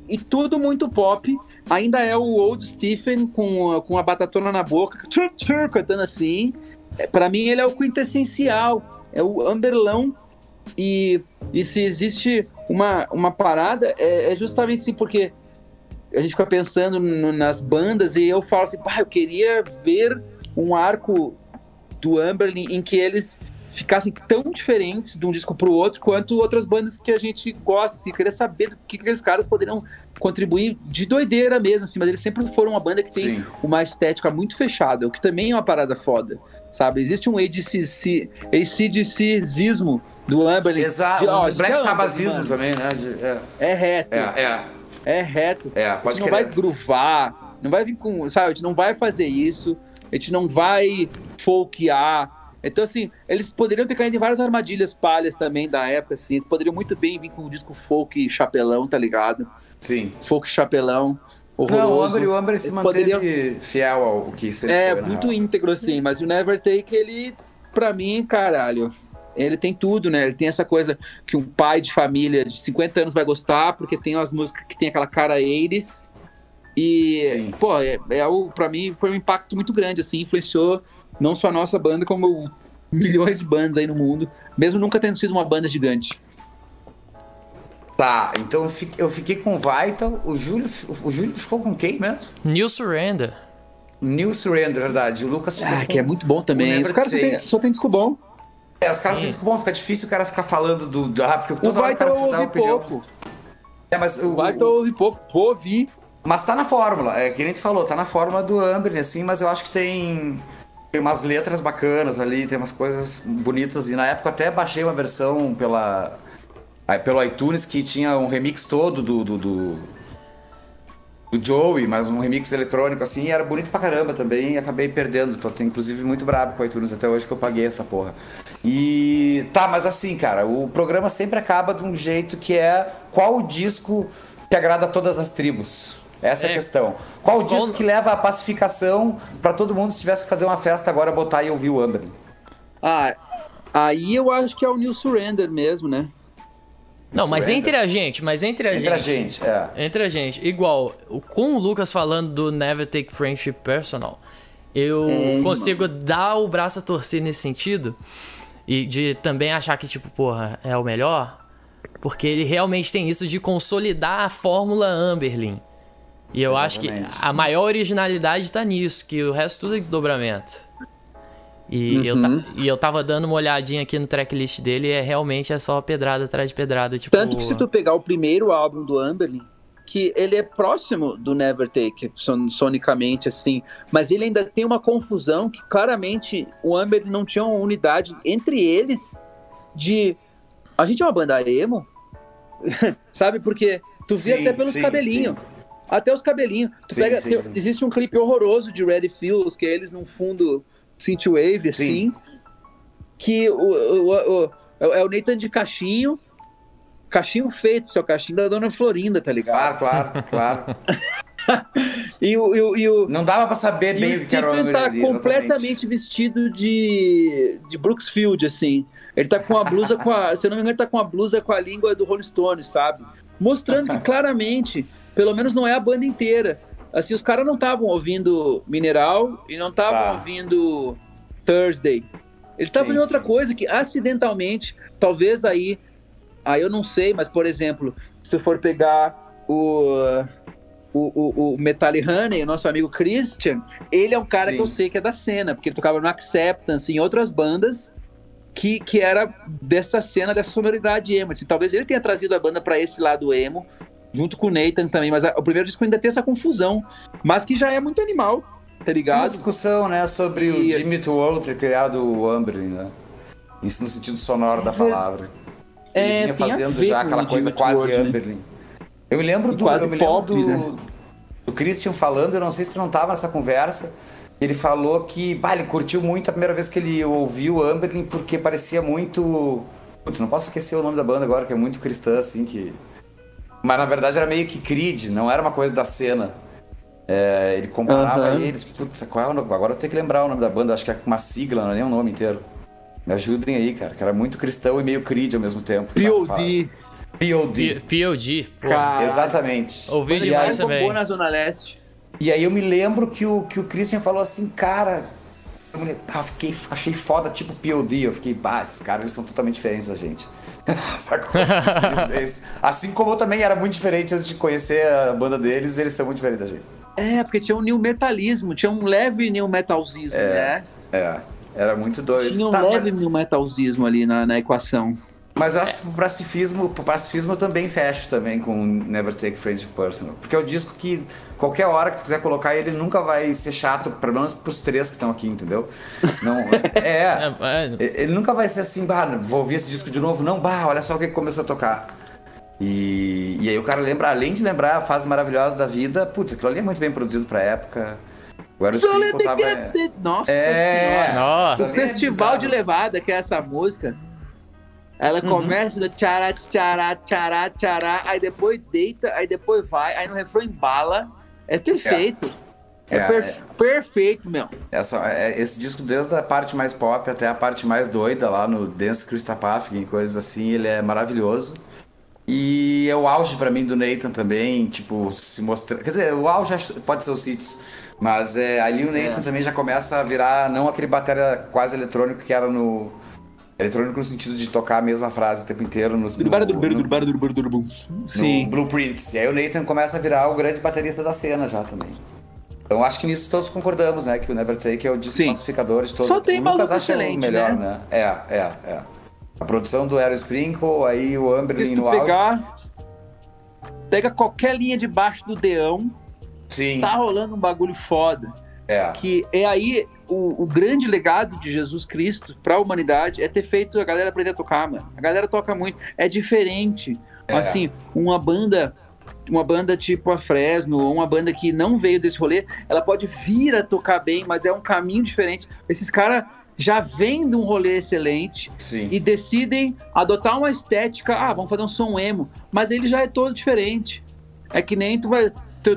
e tudo muito pop. Ainda é o Old Stephen com, a- com a batatona na boca, tchur, tchur, cantando assim. É, Pra mim, ele é o quintessencial, é o Amberlão. E, e se existe uma, uma parada, é, é justamente assim, porque a gente fica pensando no- nas bandas e eu falo assim, pá, eu queria ver um arco do Amberlin em que eles ficassem tão diferentes de um disco pro outro quanto outras bandas que a gente gosta, assim, eu queria saber do que, que aqueles caras poderiam contribuir de doideira mesmo, assim, mas eles sempre foram uma banda que tem Sim. uma estética muito fechada, o que também é uma parada foda, sabe? Existe um ACDC, ACDCismo do Amberlin. Exato. de, ó, Black mano. também, né? De- é, É reto, é, é, é reto. é, A pode gente não vai groovar, não vai vir com, sabe, a gente não vai fazer isso, a gente não vai folkear. Então, assim, eles poderiam ter caído em várias armadilhas palhas também da época, assim. Eles poderiam muito bem vir com um disco folk chapelão, tá ligado? Sim. Folk chapelão, Não, o horroroso. Amber, o Amber se Eles manteve poderiam- fiel ao que sempre É, foi, na muito real. íntegro, assim. Mas o Never Take, ele, pra mim, caralho, ele tem tudo, né? Ele tem essa coisa que um pai de família de 50 anos vai gostar, porque tem umas músicas que tem aquela cara 80s. E, Sim. pô, é, é algo, pra mim, foi um impacto muito grande, assim, influenciou não só a nossa banda, como milhões de bandas aí no mundo, mesmo nunca tendo sido uma banda gigante. Tá, então eu fi- eu fiquei com o Vital, o Júlio, o Júlio ficou com quem mesmo? New Surrender. New Surrender, verdade. O Lucas ficou Ah, com... que é muito bom também. Os caras só tem, só tem disco bom. É, os caras dizem que bom, fica difícil o cara ficar falando do... do ah, porque O toda hora o cara opinião. pouco. É, mas o, O ouvi pouco. Vou ouvir. Mas tá na fórmula, é que nem tu falou, tá na fórmula do Amber, assim, mas eu acho que tem, tem umas letras bacanas ali, tem umas coisas bonitas. E na época eu até baixei uma versão pela, aí, pelo iTunes que tinha um remix todo do, do, do, do Joey, mas um remix eletrônico assim, e era bonito pra caramba também, e acabei perdendo. Tô, inclusive muito brabo com o iTunes até hoje que eu paguei essa porra. E tá, mas assim, cara, o programa sempre acaba de um jeito que é qual o disco que agrada a todas as tribos. Essa é, a É. questão. Qual o disco que leva à pacificação pra todo mundo, se tivesse que fazer uma festa agora, botar e ouvir o Amber? Ah, aí eu acho que é o New Surrender mesmo, né? Não, mas Surrender. entre a gente, mas entre a Entre a gente. gente, é. Entre a gente. Igual, com o Lucas falando do Never Take Friendship Personal, eu É, consigo dar o braço a torcer nesse sentido. E de também achar que, tipo, porra, é o melhor. Porque ele realmente tem isso de consolidar a fórmula Amberlin. E eu acho que Exatamente. a maior originalidade tá nisso, que o resto tudo é desdobramento. E, eu, ta- Uhum. e eu tava dando uma olhadinha aqui no tracklist dele e é realmente é só pedrada atrás de pedrada. Tipo, Tanto que se tu pegar o primeiro álbum do Amberlin, que ele é próximo do Never Take, son sonicamente, assim, mas ele ainda tem uma confusão que claramente o Amber não tinha uma unidade entre eles de. A gente é uma banda emo, sabe? Porque tu vê sim, até pelos cabelinhos. Até os cabelinhos. Tu sim, pega, sim, tem, existe um clipe horroroso de Red Fields, que é eles num fundo synthwave, assim, que o, o, o, é o Nathan de cachinho, cachinho feito, seu cachinho da Dona Florinda, tá ligado? Claro, claro, claro. e, o, e, o, e o, Não dava pra saber bem o que era o tá ali, completamente exatamente. vestido de, de Brooksfield, assim. Ele tá com a blusa com a. Se eu não me engano, ele tá com a blusa com a língua do Rolling Stones, sabe? Mostrando que claramente pelo menos não é a banda inteira. Assim, os caras não estavam ouvindo Mineral e não estavam ah. ouvindo Thursday. Eles estavam em outra coisa que acidentalmente, talvez aí, aí eu não sei, mas por exemplo, se for pegar o o, o, o Metalli Honey, o nosso amigo Christian, ele é um cara Sim. que eu sei que é da cena, porque ele tocava no Acceptance, em outras bandas, que, que era dessa cena, dessa sonoridade emo. Assim, talvez ele tenha trazido a banda para esse lado emo, junto com o Nathan também, mas a, o primeiro disco ainda tem essa confusão, mas que já é muito animal, tá ligado? Uma discussão, né, sobre e... o Jimmy Twirl ter criado o Amberlin, né? Isso no sentido sonoro da palavra. Ele é, vinha fazendo já aquela coisa quase né? Amberlin. Eu me lembro do, quase eu me pop, lembro do, né? do Christian falando, eu não sei se tu não tava nessa conversa, ele falou que, bah, ele curtiu muito a primeira vez que ele ouviu Amberlin porque parecia muito... Putz, não posso esquecer o nome da banda agora, que é muito cristã, assim, que mas na verdade era meio que Creed, não era uma coisa da cena. É, ele comparava uhum. eles. Putz, qual é o Agora eu tenho que lembrar o nome da banda, acho que é uma sigla, não é nem o nome inteiro. Me ajudem aí, cara, que era muito cristão e meio Creed ao mesmo tempo. POD. POD. POD. Exatamente. Ouvi demais também. na Zona Leste. E aí eu me lembro que o, que o Christian falou assim, cara, eu ah, fiquei, achei foda, tipo POD. Eu fiquei, bah, esses caras eles são totalmente diferentes da gente. assim como eu também era muito diferente antes de conhecer a banda deles, eles são muito diferentes da gente. É, porque tinha um new metalismo, tinha um leve new metalzismo, é, né? É, era muito doido. Tinha um tá, leve mas... new metalzismo ali na, na equação. Mas eu acho que o pacifismo, o pacifismo eu também fecho também com Never Take Friendship Personal. Porque é o disco que qualquer hora que tu quiser colocar ele nunca vai ser chato, pelo menos pros três que estão aqui, entendeu? Não, é, é, é, ele nunca vai ser assim, bah, vou ouvir esse disco de novo. Não, bah, olha só o que começou a tocar. E, e aí o cara lembra, além de lembrar a fase maravilhosa da vida, putz, aquilo ali é muito bem produzido pra época. Agora o tava... Nossa, é... Nossa. O Festival de Levada, que é essa música, ela uhum. começa no tchará, tchará, tchará, tchará, aí depois deita, aí depois vai, aí no refrão embala. É perfeito. É, é, per é. perfeito, meu. Essa, é, esse disco, desde a parte mais pop até a parte mais doida lá no Dance e coisas assim, ele é maravilhoso. E é o auge para mim do Nathan também, tipo, se mostrar. Quer dizer, o auge pode ser o Cities, mas é, ali o Nathan é. também já começa a virar não aquele bateria quase eletrônico que era no Eletrônico no sentido de tocar a mesma frase o tempo inteiro no, no, no, no Blueprints. E aí o Nathan começa a virar o grande baterista da cena já também. Então acho que nisso todos concordamos, né? Que o Never Take é o disco classificador de todo Só tem o Lucas acha o melhor, né? né? É, é, é. A produção do Aero Sprinkle, aí o Amberlin no pegar, auge. Pega qualquer linha de baixo do Deão. Sim. Tá rolando um bagulho foda. É. Que é aí o, o grande legado de Jesus Cristo para a humanidade é ter feito a galera aprender a tocar, mano. A galera toca muito. É diferente. É. Assim, uma banda uma banda tipo a Fresno, ou uma banda que não veio desse rolê, ela pode vir a tocar bem, mas é um caminho diferente. Esses caras já vêm de um rolê excelente Sim. e decidem adotar uma estética, ah, vamos fazer um som emo, mas ele já é todo diferente. É que nem tu vai. Tu,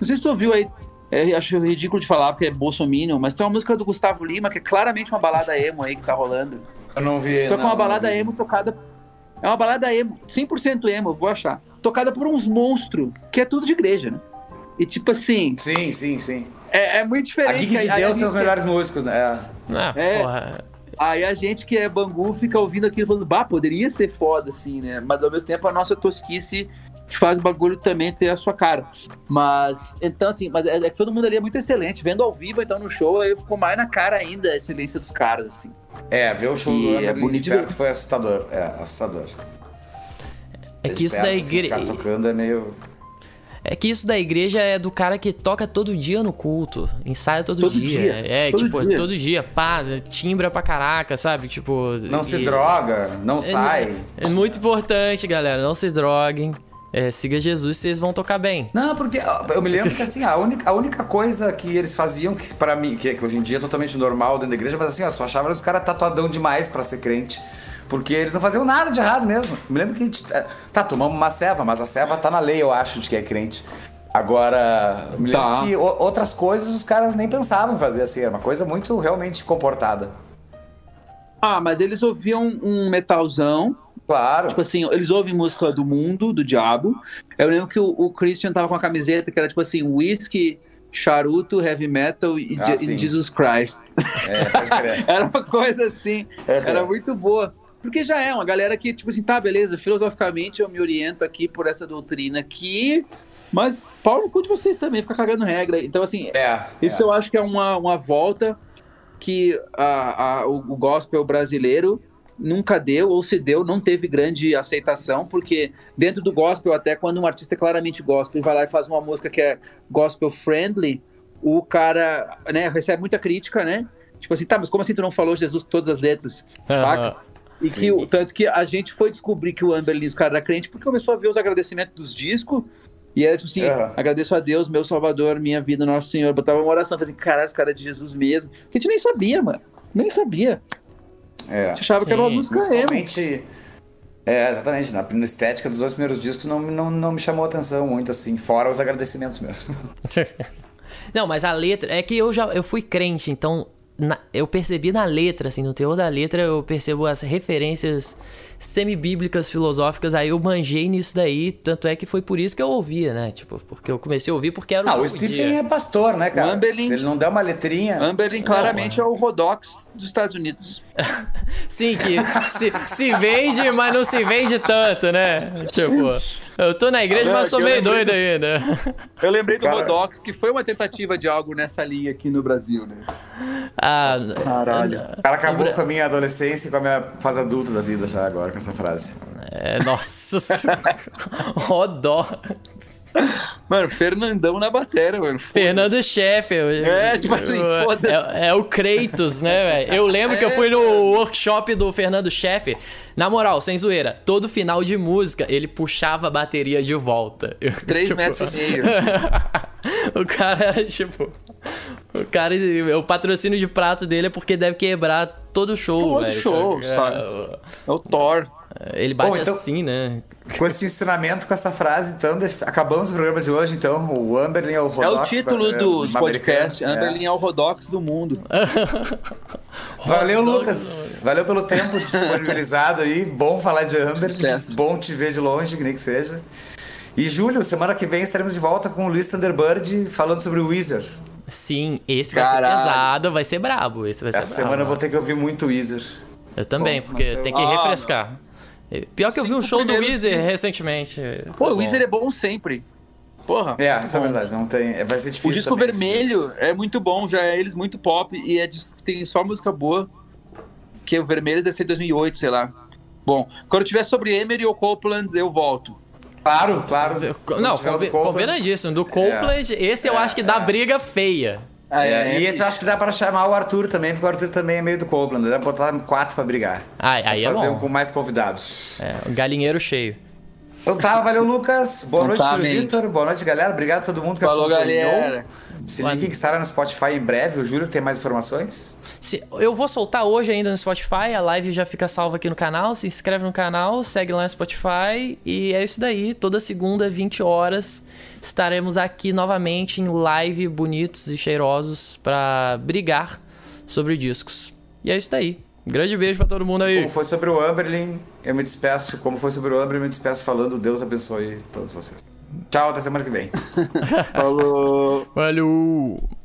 não sei se tu ouviu aí, é, acho ridículo de falar porque é Bolsominion, mas tem uma música do Gustavo Lima que é claramente uma balada emo aí que tá rolando. Eu não vi. Só que é uma balada emo tocada. É uma balada emo, 100% emo, vou achar. Tocada por uns monstros, que é tudo de igreja, né? E tipo assim. Sim, sim, sim. É, é muito diferente. A Geek de Deus tem os melhores músicos, né? Ah, é. porra. Aí a gente que é Bangu fica ouvindo aquilo falando, bah, poderia ser foda, assim, né? Mas ao mesmo tempo a nossa tosquice faz o bagulho também ter a sua cara. Mas, então, assim, mas é, é que todo mundo ali é muito excelente. Vendo ao vivo, então, no show, aí ficou mais na cara ainda a excelência dos caras, assim. É, ver o show e do é bonito de perto foi assustador. É, assustador. É que isso da igreja. tocando é meio. É que isso da igreja é do cara que toca todo dia no culto, ensaia todo, Todo dia. dia, É, todo tipo, dia. todo dia, pá, timbra pra caraca, sabe? Tipo. Não se e- droga, não sai. É muito importante, galera. Não se droguem. É, siga Jesus, vocês vão tocar bem. Não, porque eu me lembro que assim, a única, a única coisa que eles faziam, que pra mim, que, que hoje em dia é totalmente normal dentro da igreja, mas assim, ó, só achava os caras tatuadão demais pra ser crente. Porque eles não faziam nada de errado mesmo. Eu me lembro que a gente. é, Tá, tomamos uma ceva, mas a ceva tá na lei, eu acho, de que é crente. Agora, eu me lembro Tá. que outras coisas os caras nem pensavam em fazer assim. Era uma coisa muito realmente comportada. Ah, mas eles ouviam um metalzão. Claro. Tipo assim, eles ouvem música do mundo, do diabo. Eu lembro que o, o Christian tava com a camiseta que era tipo assim, whisky, charuto, heavy metal e, Ah, e Jesus Christ. É. Era uma coisa assim, Uhum. era muito boa. Porque já é uma galera que, tipo assim, tá, beleza, filosoficamente eu me oriento aqui por essa doutrina aqui, mas pau no cu de vocês também, fica cagando regra. Então, assim, É. isso é. eu acho que é uma, uma volta que a, a- o, o gospel brasileiro nunca deu, ou se deu, não teve grande aceitação, porque dentro do gospel, até quando um artista é claramente gospel e vai lá e faz uma música que é gospel friendly, o cara né, recebe muita crítica, né? Tipo assim, tá, mas como assim tu não falou Jesus com todas as letras? Saca? E que, o- tanto que a gente foi descobrir que o Amberlin, os caras era crente, porque começou a ver os agradecimentos dos discos. E era tipo assim, Aham. agradeço a Deus, meu Salvador, minha vida, nosso Senhor. Botava uma oração, assim, caralho, os caras é de Jesus mesmo. Que a gente nem sabia, mano. Nem sabia. É. A gente achava que era uma Sim, música emo. Principalmente. É, exatamente. Na, na estética dos dois primeiros discos não, não, não me chamou atenção muito, assim, fora os agradecimentos mesmo. Não, mas a letra. É que eu já eu fui crente, então na- eu percebi na letra, assim, no teor da letra, eu percebo as referências semibíblicas, filosóficas, aí eu manjei nisso daí, tanto é que foi por isso que eu ouvia, né? Tipo, porque eu comecei a ouvir porque era o Ah, que o Stephen podia. é pastor, né, cara? Amberlin- Se ele não der uma letrinha. Amberlin claramente é o Rodox dos Estados Unidos. Sim, que se, se vende, mas não se vende tanto, né? Tipo, eu tô na igreja, Ah, mas sou meio doido ainda. Eu lembrei do Cara- Rodox, que foi uma tentativa de algo nessa linha aqui no Brasil, né? Ah, Caralho. O cara acabou com a minha adolescência e com a minha fase adulta da vida já agora, com essa frase. é, nossa. Rodó. Mano, Fernandão na bateria, mano. Fernando Sheffield. É, tipo assim, foda-se. É, é o Kratos, né, velho? Eu lembro que eu É, fui no workshop do Fernando Sheffield. Na moral, sem zoeira, todo final de música ele puxava a bateria de volta. Eu, Três tipo, metros e meio. o cara era tipo. O cara, o patrocínio de prato dele é porque deve quebrar todo show, Todo velho. show, É, sabe? É o Thor. Ele bate Bom, então- assim, né? Com esse ensinamento, com essa frase, então, acabamos o programa de hoje, então. O Amberlin é o É Rodox, o título é, do americano, podcast. é. Amberlin é o Rodox do mundo. Valeu. Lucas. Valeu pelo tempo disponibilizado aí. Bom falar de Amberlin. Sucesso. Bom te ver de longe, que nem que seja. E, Júlio, semana que vem estaremos de volta com o Luiz Thunderbird falando sobre o Weezer. Sim, esse vai Caralho. ser pesado, vai ser brabo. Esse vai ser Essa brabo. semana eu vou ter que ouvir muito Weezer. Eu também, Bom, porque tem que Ah, refrescar. Pior que eu vi um show do Weezer recentemente. Pô, Tá o. Weezer é bom sempre. Porra. É, isso é bom. verdade. Não tem, é, vai ser difícil. O disco esse vermelho é muito bom, já é eles muito pop e é disco que tem só música boa. Que o vermelho deve ser 2008, sei lá. Bom, quando tiver sobre Emery ou Copeland, eu volto. Claro, claro. Não, combi do Copeland- combinadíssimo. Do Copeland, esse eu É, acho que dá é. briga feia. Ah, É, é, e esse eu acho que dá pra chamar o Arthur também, porque o Arthur também é meio do Copeland. Dá pra botar quatro pra brigar. Ai, aí é Fazer um bom. com mais convidados. É, galinheiro cheio. Então tá, valeu, Lucas. Boa Então noite, tá. Vitor. Boa noite, galera. Obrigado a todo mundo que Falou, acompanhou. galera. Se ligue que estará no Spotify em breve. O Júlio tem mais informações. Se- eu vou soltar hoje ainda no Spotify, a live já fica salva aqui no canal. Se inscreve no canal, segue lá no Spotify. E é isso daí. Toda segunda, 20 horas, estaremos aqui novamente em live, bonitos e cheirosos, pra brigar sobre discos. E é isso daí. Grande beijo pra todo mundo aí. Como foi sobre o Amberlin, eu me despeço. Como foi sobre o Amberlin, eu me despeço falando Deus abençoe todos vocês. Tchau, até semana que vem. Falou. Valeu!